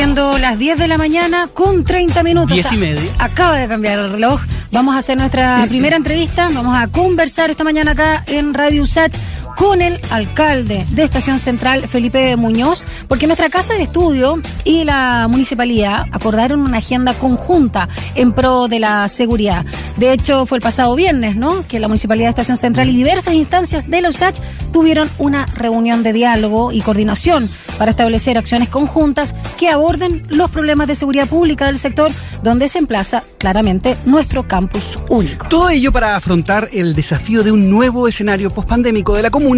Siendo las 10 de la mañana con 30 minutos. 10 y media. Acaba de cambiar el reloj. Vamos a hacer nuestra primera entrevista. Vamos a conversar esta mañana acá en Radio USACH con el alcalde de Estación Central, Felipe Muñoz, porque nuestra casa de estudio y la municipalidad acordaron una agenda conjunta en pro de la seguridad. De hecho, fue el pasado viernes, ¿no? Que la municipalidad de Estación Central y diversas instancias de la USACH tuvieron una reunión de diálogo y coordinación para establecer acciones conjuntas que aborden los problemas de seguridad pública del sector donde se emplaza claramente nuestro campus único. Todo ello para afrontar el desafío de un nuevo escenario pospandémico de la comuna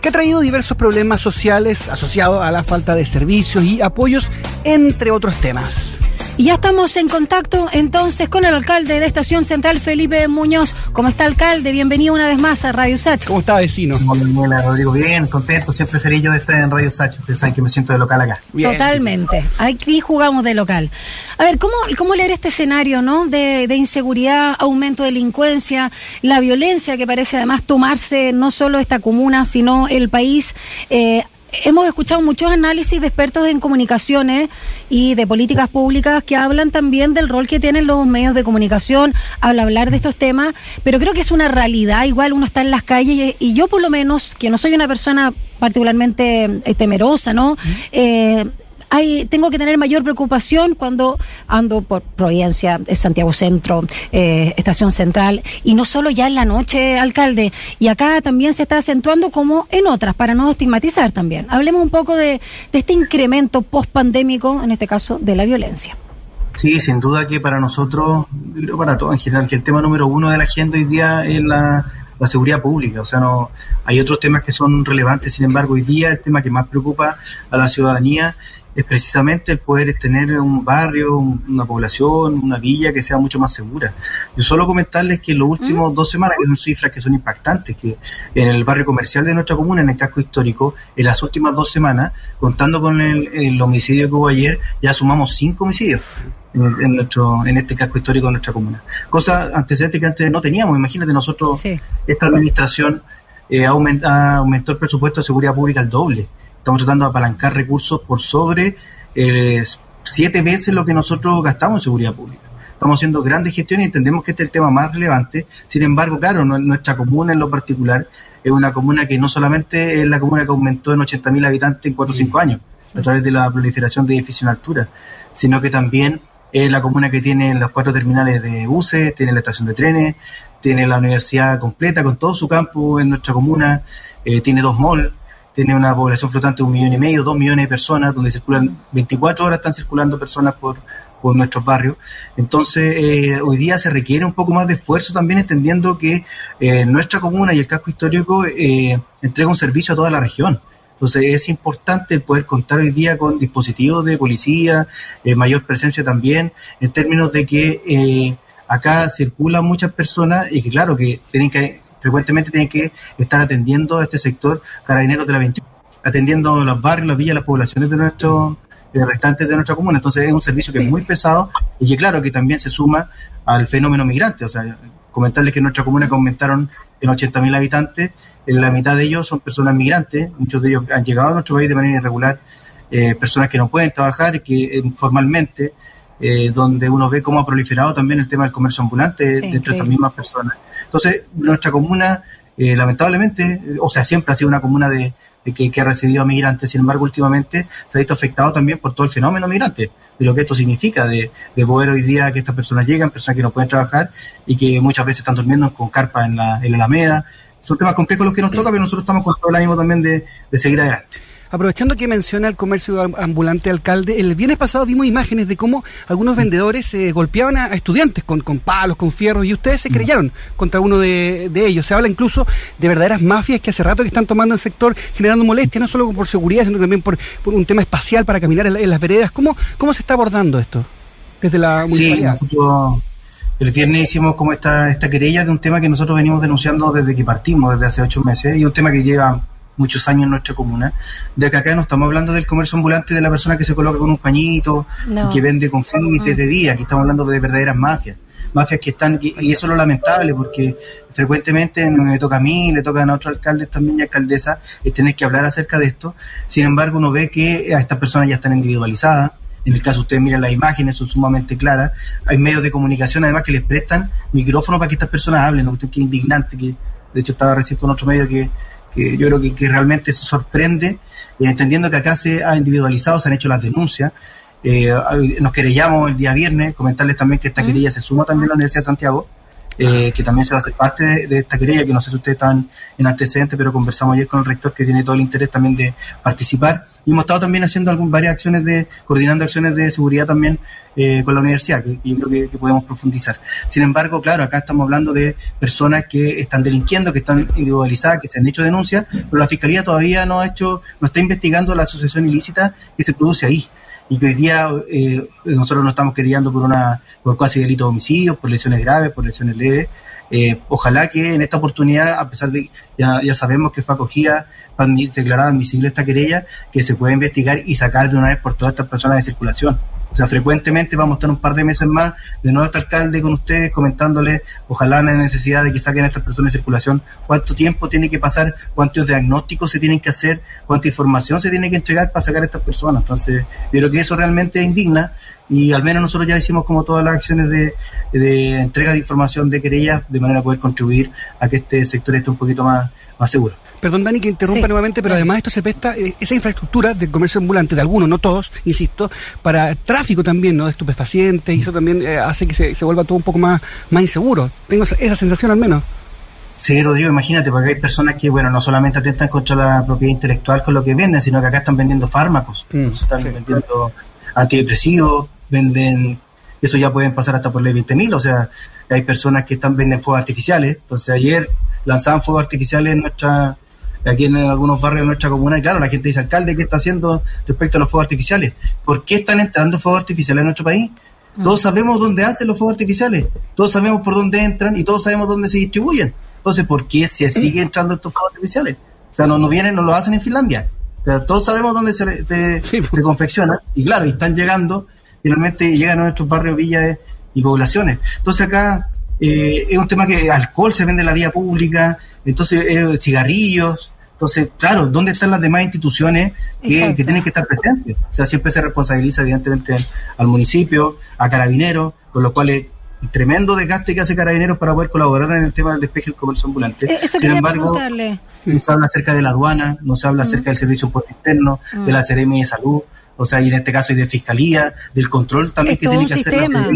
que ha traído diversos problemas sociales asociados a la falta de servicios y apoyos, entre otros temas. Y ya estamos en contacto entonces con el alcalde de Estación Central, Felipe Muñoz. ¿Cómo está, alcalde? Bienvenido una vez más a Radio Sach. ¿Cómo está, vecino? Hola, Rodrigo. Bien, contento. Siempre feliz yo de estar en Radio Sach. Ustedes saben que me siento de local acá. Bien. Totalmente. Aquí jugamos de local. A ver, ¿cómo, cómo leer este escenario, no? De, de inseguridad, aumento de delincuencia, la violencia que parece además tomarse no solo esta comuna, sino el país. Eh, hemos escuchado muchos análisis de expertos en comunicaciones y de políticas públicas que hablan también del rol que tienen los medios de comunicación al hablar de estos temas, pero creo que es una realidad, igual uno está en las calles y, yo por lo menos, que no soy una persona particularmente eh, temerosa, ¿no? Eh, hay, tengo que tener mayor preocupación cuando ando por Providencia, Santiago Centro, eh, Estación Central, y no solo ya en la noche, alcalde, y acá también se está acentuando como en otras, para no estigmatizar también. Hablemos un poco de, este incremento post-pandémico, en este caso, de la violencia. Sí, sin duda que para nosotros, para todos en general, que el tema número uno de la agenda hoy día es la, la seguridad pública. O sea, no hay otros temas que son relevantes, sin embargo, hoy día el tema que más preocupa a la ciudadanía es precisamente el poder tener un barrio, una población, una villa que sea mucho más segura. Yo solo comentarles que en los últimos dos semanas, que son cifras que son impactantes, que en el barrio comercial de nuestra comuna, en el casco histórico, en las últimas dos semanas, contando con el, homicidio que hubo ayer, ya sumamos cinco homicidios. En, nuestro en este casco histórico de nuestra comuna. Cosa antecedente que antes no teníamos. Imagínate, nosotros, esta administración eh, aumentó el presupuesto de seguridad pública al doble Estamos tratando de apalancar recursos por sobre eh, siete veces lo que nosotros gastamos en seguridad pública. Estamos haciendo grandes gestiones y entendemos que este es el tema más relevante. Sin embargo, claro, nuestra comuna en lo particular es una comuna que no solamente es la comuna que aumentó en 80.000 habitantes en 4 o 5 años, a través de la proliferación de edificios en altura, sino que también es la comuna que tiene los cuatro terminales de buses, tiene la estación de trenes, tiene la universidad completa con todo su campo en nuestra comuna, eh, tiene dos malls, tiene una población flotante de un millón y medio, dos millones de personas, donde circulan 24 horas están circulando personas por, por nuestros barrios. Entonces, eh, hoy día se requiere un poco más de esfuerzo también entendiendo que eh, nuestra comuna y el casco histórico eh, entrega un servicio a toda la región. Entonces, es importante poder contar hoy día con dispositivos de policía, mayor presencia también, en términos de que acá circulan muchas personas y que, claro, que tienen que frecuentemente tienen que estar atendiendo a este sector carabineros de la 21, atendiendo los barrios, las villas, las poblaciones de nuestro de restantes de nuestra comuna. Entonces es un servicio que es muy pesado y que claro que también se suma al fenómeno migrante. O sea, comentarles que en nuestra comuna que aumentaron en 80.000 habitantes, en la mitad de ellos son personas migrantes, muchos de ellos han llegado a nuestro país de manera irregular, eh, personas que no pueden trabajar, que eh, formalmente, eh, donde uno ve cómo ha proliferado también el tema del comercio ambulante dentro de estas mismas personas. Entonces, nuestra comuna, eh, lamentablemente, o sea, siempre ha sido una comuna de, que, ha recibido a migrantes, sin embargo, últimamente se ha visto afectado también por todo el fenómeno migrante, de lo que esto significa, de, poder hoy día que estas personas llegan, personas que no pueden trabajar y que muchas veces están durmiendo con carpa en la, en la Alameda. Son temas complejos los que nos toca, pero nosotros estamos con todo el ánimo también de, de seguir adelante. Aprovechando que menciona el comercio ambulante alcalde, el viernes pasado vimos imágenes de cómo algunos vendedores se golpeaban a, estudiantes con, con, palos, con fierros, y ustedes se creyeron contra uno de, ellos. Se habla incluso de verdaderas mafias que hace rato que están tomando el sector, generando molestias, no solo por seguridad, sino también por, un tema espacial para caminar en, las veredas. ¿Cómo, ¿Cómo se está abordando esto desde la municipalidad? Sí, nosotros el viernes hicimos como esta, esta querella de un tema que nosotros venimos denunciando desde que partimos, desde hace ocho meses, y un tema que lleva muchos años en nuestra comuna, de que acá no estamos hablando del comercio ambulante de la persona que se coloca con un pañito que vende confites de día, aquí estamos hablando de verdaderas mafias mafias que están, y eso es lo lamentable, porque frecuentemente me toca a mí, le tocan a otros alcaldes también y alcaldesas, es tener que hablar acerca de esto. Sin embargo, uno ve que a estas personas ya están individualizadas, En el caso de ustedes miren las imágenes, son sumamente claras. Hay medios de comunicación además que les prestan micrófonos para que estas personas hablen, ¿no? que indignante, que de hecho estaba recién con otro medio que, yo creo que, realmente se sorprende, eh, entendiendo que acá se ha individualizado, se han hecho las denuncias. Eh, nos querellamos el día viernes, comentarles también que esta querella se suma también a la Universidad de Santiago, eh, que también se va a hacer parte de, esta querella, que no sé si ustedes están en antecedentes, pero conversamos ayer con el rector que tiene todo el interés también de participar. Y hemos estado también haciendo algún, varias acciones de, coordinando acciones de seguridad también eh, con la universidad, que, yo creo que, podemos profundizar. Sin embargo, claro, acá estamos hablando de personas que están delinquiendo, que están individualizadas, que se han hecho denuncias, pero la Fiscalía todavía no ha hecho, no está investigando la asociación ilícita que se produce ahí y que hoy día eh, nosotros nos estamos queriendo por una por casi delito de homicidio, por lesiones graves, por lesiones leves. Eh, ojalá que en esta oportunidad, a pesar de ya, ya sabemos que fue acogida, declarada admisible esta querella, que se pueda investigar y sacar de una vez por todas estas personas de circulación. O sea, frecuentemente vamos a estar un par de meses más de nuevo este alcalde con ustedes comentándoles, ojalá la necesidad de que saquen a estas personas de circulación, cuánto tiempo tiene que pasar, cuántos diagnósticos se tienen que hacer, cuánta información se tiene que entregar para sacar a estas personas. Entonces, yo creo que eso realmente indigna y al menos nosotros ya hicimos como todas las acciones de, de entrega de información de querellas de manera a poder contribuir a que este sector esté un poquito más, más seguro. Perdón, Dani, que interrumpa nuevamente, pero además esto se presta, eh, esa infraestructura de comercio ambulante, de algunos, no todos, insisto, para tráfico también, ¿no? De estupefacientes, y eso también eh, hace que se, vuelva todo un poco más, más inseguro. Tengo esa, sensación al menos. Sí, Rodrigo, imagínate, porque hay personas que, bueno, no solamente atentan contra la propiedad intelectual con lo que venden, sino que acá están vendiendo fármacos, mm, están vendiendo antidepresivos, venden, eso ya pueden pasar hasta por ley 20.000, o sea, hay personas que están venden fuegos artificiales, entonces ayer lanzaban fuegos artificiales en nuestra aquí en algunos barrios de nuestra comuna, y claro, la gente dice, alcalde, ¿qué está haciendo respecto a los fuegos artificiales? ¿Por qué están entrando fuegos artificiales en nuestro país? Mm. Todos sabemos dónde hacen los fuegos artificiales, todos sabemos por dónde entran y todos sabemos dónde se distribuyen. Entonces, ¿por qué se sigue entrando estos fuegos artificiales? O sea, no, no vienen, no lo hacen en Finlandia. O sea, todos sabemos dónde se, se, se confecciona y claro, y están llegando, finalmente llegan a nuestros barrios, villas y poblaciones. Entonces acá eh, es un tema que alcohol se vende en la vía pública, entonces eh, cigarrillos, entonces, claro, ¿dónde están las demás instituciones que, tienen que estar presentes? O sea, siempre se responsabiliza evidentemente al, municipio, a carabineros, con lo cual es un tremendo desgaste que hace carabineros para poder colaborar en el tema del despeje del comercio ambulante. Eh, eso Sin embargo, no se habla acerca de la aduana, no se habla acerca del servicio por interno, de la Seremi de salud, o sea, y en este caso y de fiscalía, del control también que tiene que hacer la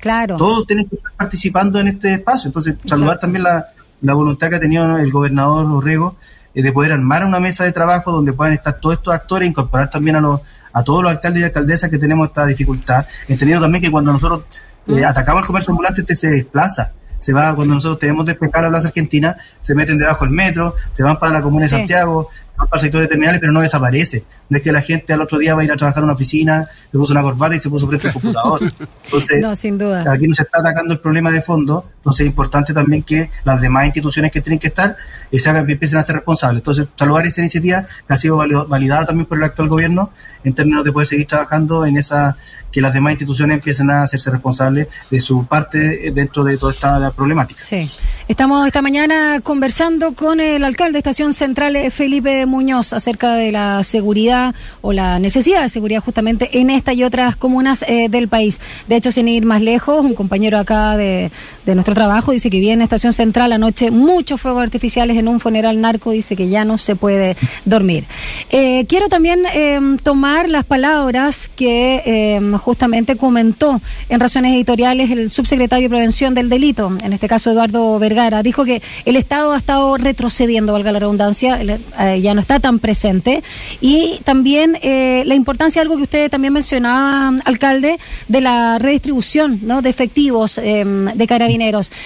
Claro. Todos tienen que estar participando en este espacio. Entonces, saludar también la, la voluntad que ha tenido el gobernador Orrego eh, de poder armar una mesa de trabajo donde puedan estar todos estos actores, incorporar también a los a todos los alcaldes y alcaldesas que tenemos esta dificultad, entendiendo también que cuando nosotros eh, mm. atacamos el comercio ambulante, este se desplaza. Se va, cuando nosotros tenemos despejar a Plaza Argentina, se meten debajo del metro, se van para la comuna de Santiago, para sectores terminales, pero no desaparece. No es que la gente al otro día va a ir a trabajar en una oficina, se puso una corbata y se puso frente al computador. Entonces, no, sin duda. aquí no se está atacando el problema de fondo, entonces es importante también que las demás instituciones que tienen que estar eh, se hagan, empiecen a ser responsables. Entonces, saludar esa iniciativa que ha sido validada también por el actual gobierno en términos de poder seguir trabajando en esa que las demás instituciones empiecen a hacerse responsables de su parte dentro de toda esta problemática. Sí. Estamos esta mañana conversando con el alcalde de Estación Central, Felipe Muñoz, acerca de la seguridad o la necesidad de seguridad justamente en esta y otras comunas eh, del país. De hecho, sin ir más lejos, un compañero acá de, de nuestro trabajo dice que viene Estación Central anoche muchos fuegos artificiales en un funeral narco, dice que ya no se puede dormir. Eh, quiero también eh, tomar las palabras que justamente comentó en razones editoriales el subsecretario de Prevención del Delito, en este caso Eduardo Vergara, dijo que el Estado ha estado retrocediendo, valga la redundancia, eh, ya no está tan presente, y también eh, la importancia, algo que usted también mencionaba, alcalde, de la redistribución ¿no? de efectivos em, de carabineros.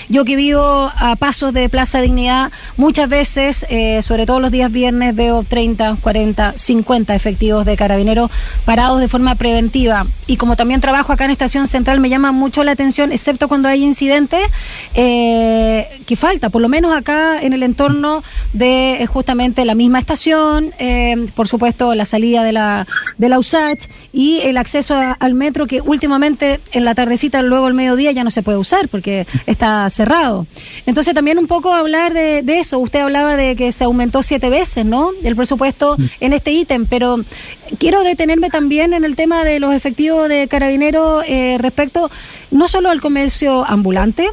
Yo que vivo a pasos de Plaza Dignidad, muchas veces, eh, sobre todo los días viernes, veo 30, 40, 50 efectivos de carabineros parados de forma preventiva. Y como también trabajo acá en Estación Central, me llama mucho la atención, excepto cuando hay incidentes, eh, que falta, por lo menos acá en el entorno de eh, justamente la misma estación, eh, por supuesto la salida de la, de la USACH y el acceso al metro que últimamente en la tardecita, luego el mediodía ya no se puede usar, porque está cerrado. Entonces también un poco hablar de, de eso. Usted hablaba de que se aumentó siete veces, ¿no? El presupuesto en este ítem, pero quiero detenerme también en el tema de los efectivos de carabineros eh, respecto no solo al comercio ambulante,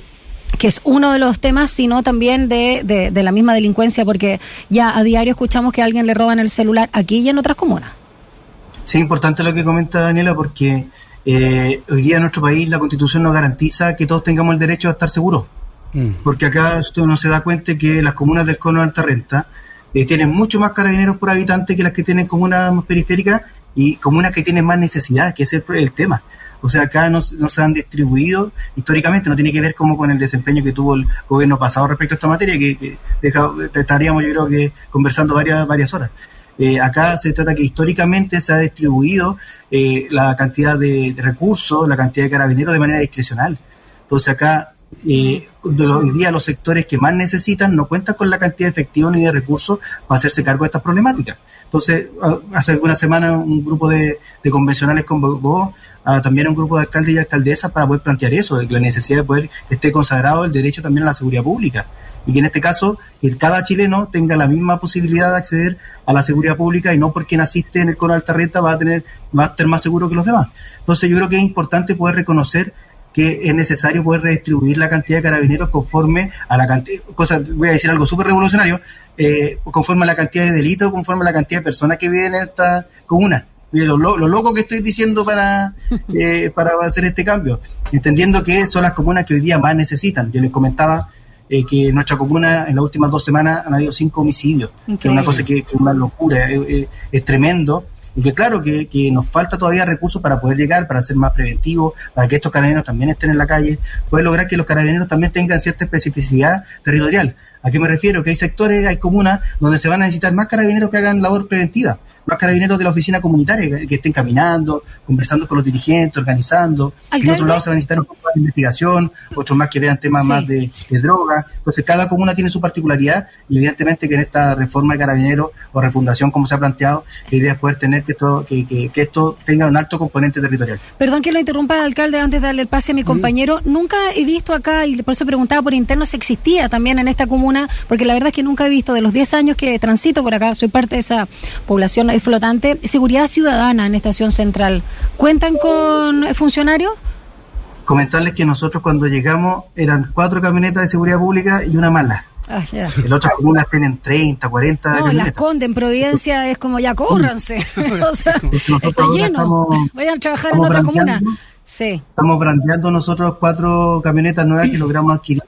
que es uno de los temas, sino también de, de, de, la misma delincuencia, porque ya a diario escuchamos que a alguien le roban el celular aquí y en otras comunas. Sí, importante lo que comenta Daniela, porque eh, hoy día en nuestro país la constitución nos garantiza que todos tengamos el derecho a estar seguros. Mm. Porque acá usted no se da cuenta que las comunas del cono de alta renta eh, tienen mucho más carabineros por habitante que las que tienen comunas más periféricas y comunas que tienen más necesidad, que ese es el, el tema. O sea, acá no, no, se han distribuido históricamente, no tiene que ver como con el desempeño que tuvo el gobierno pasado respecto a esta materia, que, que estaríamos yo creo que conversando varias, varias horas. Eh, acá se trata que históricamente se ha distribuido eh, la cantidad de, recursos, la cantidad de carabineros de manera discrecional. Entonces acá, eh, hoy día los sectores que más necesitan no cuentan con la cantidad de efectivo ni de recursos para hacerse cargo de estas problemáticas. Entonces, hace algunas semanas un grupo de, de convencionales convocó a, también a un grupo de alcaldes y alcaldesas para poder plantear eso, la necesidad de poder esté consagrado el derecho también a la seguridad pública y que en este caso que cada chileno tenga la misma posibilidad de acceder a la seguridad pública y no porque naciste en el cono alta renta va a tener va a estar más seguro que los demás. Entonces yo creo que es importante poder reconocer que es necesario poder redistribuir la cantidad de carabineros conforme a la cantidad, cosa, voy a decir algo súper revolucionario, eh, conforme a la cantidad de delitos, conforme a la cantidad de personas que viven en esta comuna. Lo, lo, lo, loco que estoy diciendo para, eh, para hacer este cambio, entendiendo que son las comunas que hoy día más necesitan. Yo les comentaba eh, que en nuestra comuna en las últimas dos semanas han habido cinco homicidios, Increíble. que es una cosa que, que es una locura, es, es, es tremendo y que claro que, que, nos falta todavía recursos para poder llegar, para ser más preventivos, para que estos carabineros también estén en la calle, poder lograr que los carabineros también tengan cierta especificidad territorial. ¿A qué me refiero? Que hay sectores, hay comunas donde se van a necesitar más carabineros que hagan labor preventiva, más carabineros de la oficina comunitaria que, que estén caminando, conversando con los dirigentes, organizando. ¿Alcalde? En otro lado se va a necesitar un poco de investigación, otros más que vean temas sí. más de, de, droga. Entonces cada comuna tiene su particularidad y evidentemente que en esta reforma de carabineros o refundación como se ha planteado, la idea es poder tener que esto, que, que, que esto tenga un alto componente territorial. Perdón que lo interrumpa, alcalde, antes de darle el pase a mi compañero. Mm. Nunca he visto acá, y por eso preguntaba por interno si existía también en esta comuna porque la verdad es que nunca he visto de los 10 años que transito por acá, soy parte de esa población flotante, seguridad ciudadana en Estación Central. ¿Cuentan con funcionarios? Comentarles que nosotros cuando llegamos eran cuatro camionetas de seguridad pública y una mala. Ah. En otras comunas tienen 30, 40 No, camionetas. las Conde, en Providencia es como ya córranse. o sea, está lleno. Estamos, Vayan a trabajar en otra comuna. Sí. Estamos brandeando nosotros cuatro camionetas nuevas que logramos adquirir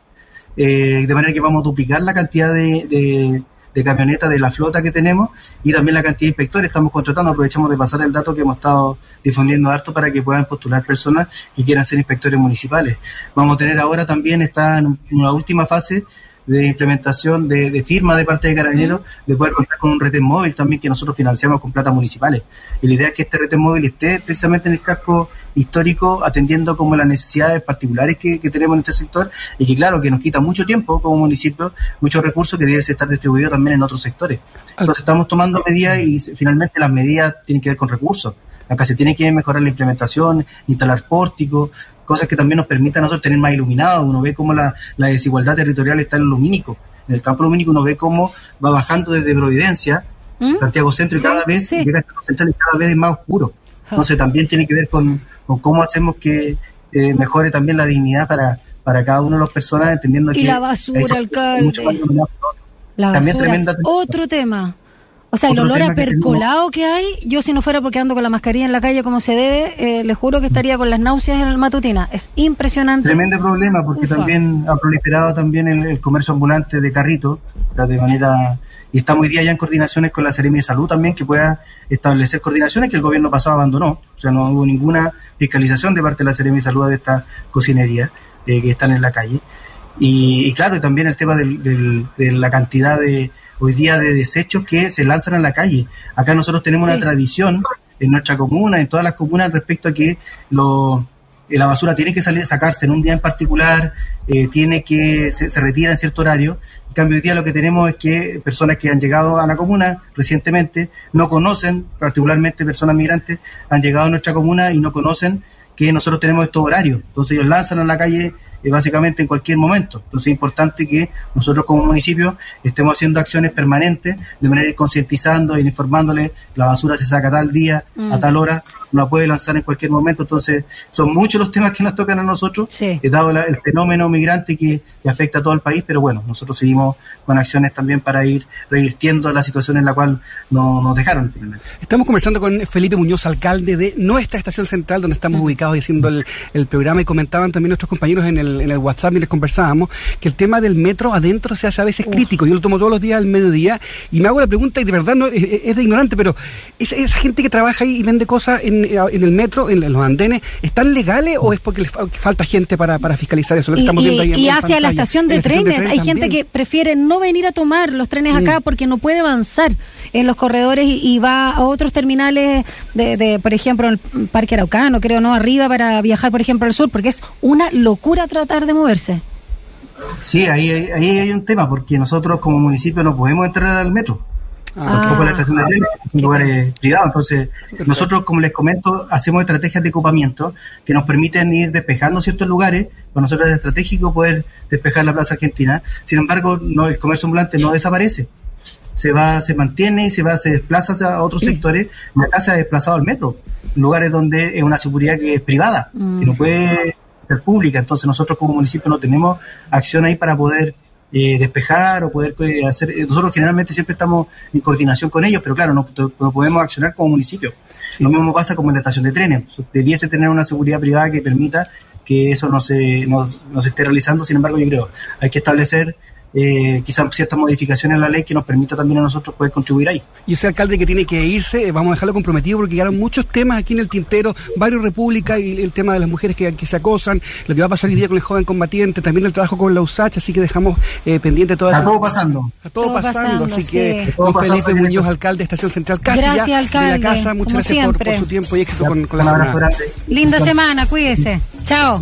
eh, de manera que vamos a duplicar la cantidad de, de, camionetas de la flota que tenemos y también la cantidad de inspectores. Estamos contratando, aprovechamos de pasar el dato que hemos estado difundiendo harto para que puedan postular personas que quieran ser inspectores municipales. Vamos a tener ahora también, está en una última fase de implementación de, de, firma de parte de Carabineros, de poder contar con un retén móvil también que nosotros financiamos con plata municipales. Y la idea es que este retén móvil esté precisamente en el casco histórico, atendiendo como las necesidades particulares que, que, tenemos en este sector y que claro, que nos quita mucho tiempo como municipio, muchos recursos que deben estar distribuidos también en otros sectores. Entonces estamos tomando medidas y finalmente las medidas tienen que ver con recursos. Acá se tiene que mejorar la implementación, instalar pórticos, cosas que también nos permitan a nosotros tener más iluminado. Uno ve cómo la, la desigualdad territorial está en lo lumínico. En el campo lumínico uno ve cómo va bajando desde Providencia, ¿Mm? Santiago Centro, y cada vez sí. llega a Central y cada vez es más oscuro. Entonces también tiene que ver con, con cómo hacemos que eh, mejore también la dignidad para, para cada uno de las personas, entendiendo y que... Y la basura, alcalde. La basura es otro tema. O sea, el olor a percolado que, que, hay, yo si no fuera porque ando con la mascarilla en la calle como se debe, eh, les juro que estaría con las náuseas en el matutina. Es impresionante. Tremendo problema porque Ufa. también ha proliferado también el, el comercio ambulante de carrito, de manera y estamos hoy día ya en coordinaciones con la Seremi de Salud también que pueda establecer coordinaciones que el gobierno pasado abandonó, o sea, no hubo ninguna fiscalización de parte de la Seremi de Salud de esta cocinería eh, que están en la calle. Y, y claro, también el tema del, del, de la cantidad de hoy día de desechos que se lanzan a la calle. Acá nosotros tenemos sí. una tradición en nuestra comuna, en todas las comunas, respecto a que los la basura tiene que salir, sacarse en un día en particular, eh, tiene que se, se, retira en cierto horario. En cambio, hoy día lo que tenemos es que personas que han llegado a la comuna recientemente no conocen, particularmente personas migrantes, han llegado a nuestra comuna y no conocen que nosotros tenemos estos horarios. Entonces ellos lanzan a la calle eh, básicamente en cualquier momento. Entonces es importante que nosotros como municipio estemos haciendo acciones permanentes de manera ir concientizando, ir informándole, la basura se saca tal día, a Mm. tal hora, no la puede lanzar en cualquier momento. Entonces son muchos los temas que nos tocan a nosotros, Sí. eh, dado la- el fenómeno migrante que, que afecta a todo el país, pero bueno, nosotros seguimos con acciones también para ir revirtiendo la situación en la cual no- nos dejaron finalmente. Estamos conversando con Felipe Muñoz, alcalde de nuestra estación central, donde estamos ubicados y haciendo el, el programa. Y comentaban también nuestros compañeros en el, en el WhatsApp y les conversábamos que el tema del metro adentro se hace a veces crítico. Yo lo tomo todos los días al mediodía y me hago la pregunta, y de verdad no, es, es de ignorante, pero esa, esa gente que trabaja ahí y vende cosas en, en el metro, en, en los andenes, ¿están legales o es porque les fa- falta gente para, para fiscalizar eso? Lo que Y, estamos viendo ahí y- en- y en hacia la estación de trenes, hay gente que prefiere no venir a tomar los trenes acá porque no puede avanzar en los corredores y, y va a otros terminales de, de, por ejemplo, el Parque Araucano, creo, ¿no? Arriba para viajar, por ejemplo, al sur, porque es una locura tratar de moverse. Sí, ahí, ahí, ahí hay un tema, porque nosotros como municipio no podemos entrar al metro. Ah. tampoco la estación de son lugares privados. Entonces, nosotros, como les comento, hacemos estrategias de ocupamiento que nos permiten ir despejando ciertos lugares. Para nosotros es estratégico poder despejar la Plaza Argentina. Sin embargo, no, el comercio ambulante no desaparece. Se va, se mantiene y se va, se desplaza a otros sectores. Y acá se ha desplazado al metro, lugares donde es una seguridad que es privada, que no puede ser pública. Entonces, nosotros como municipio no tenemos acción ahí para poder eh, despejar o poder eh, hacer. eh, Nosotros generalmente siempre estamos en coordinación con ellos, pero claro, no, no podemos accionar como municipio. Lo mismo pasa como en la estación de trenes. Debiese tener una seguridad privada que permita que eso no se, no, no se esté realizando. Sin embargo, yo creo hay que establecer eh, quizás ciertas modificaciones en la ley que nos permita también a nosotros poder contribuir ahí. Y ese alcalde que tiene que irse, eh, vamos a dejarlo comprometido porque quedaron muchos temas aquí en el tintero, varios repúblicas y el tema de las mujeres que, que se acosan, lo que va a pasar hoy día con el joven combatiente, también el trabajo con la USACH, así que dejamos eh, pendiente todo Está eso. todo pasando. Está todo, Todo pasando, pasando, así sí. que don Felipe Muñoz, alcalde de Estación Central, casi Gracias, ya alcalde, de la casa, muchas gracias por, su tiempo y éxito con, con la grande. Linda semana, cuídese. Chao.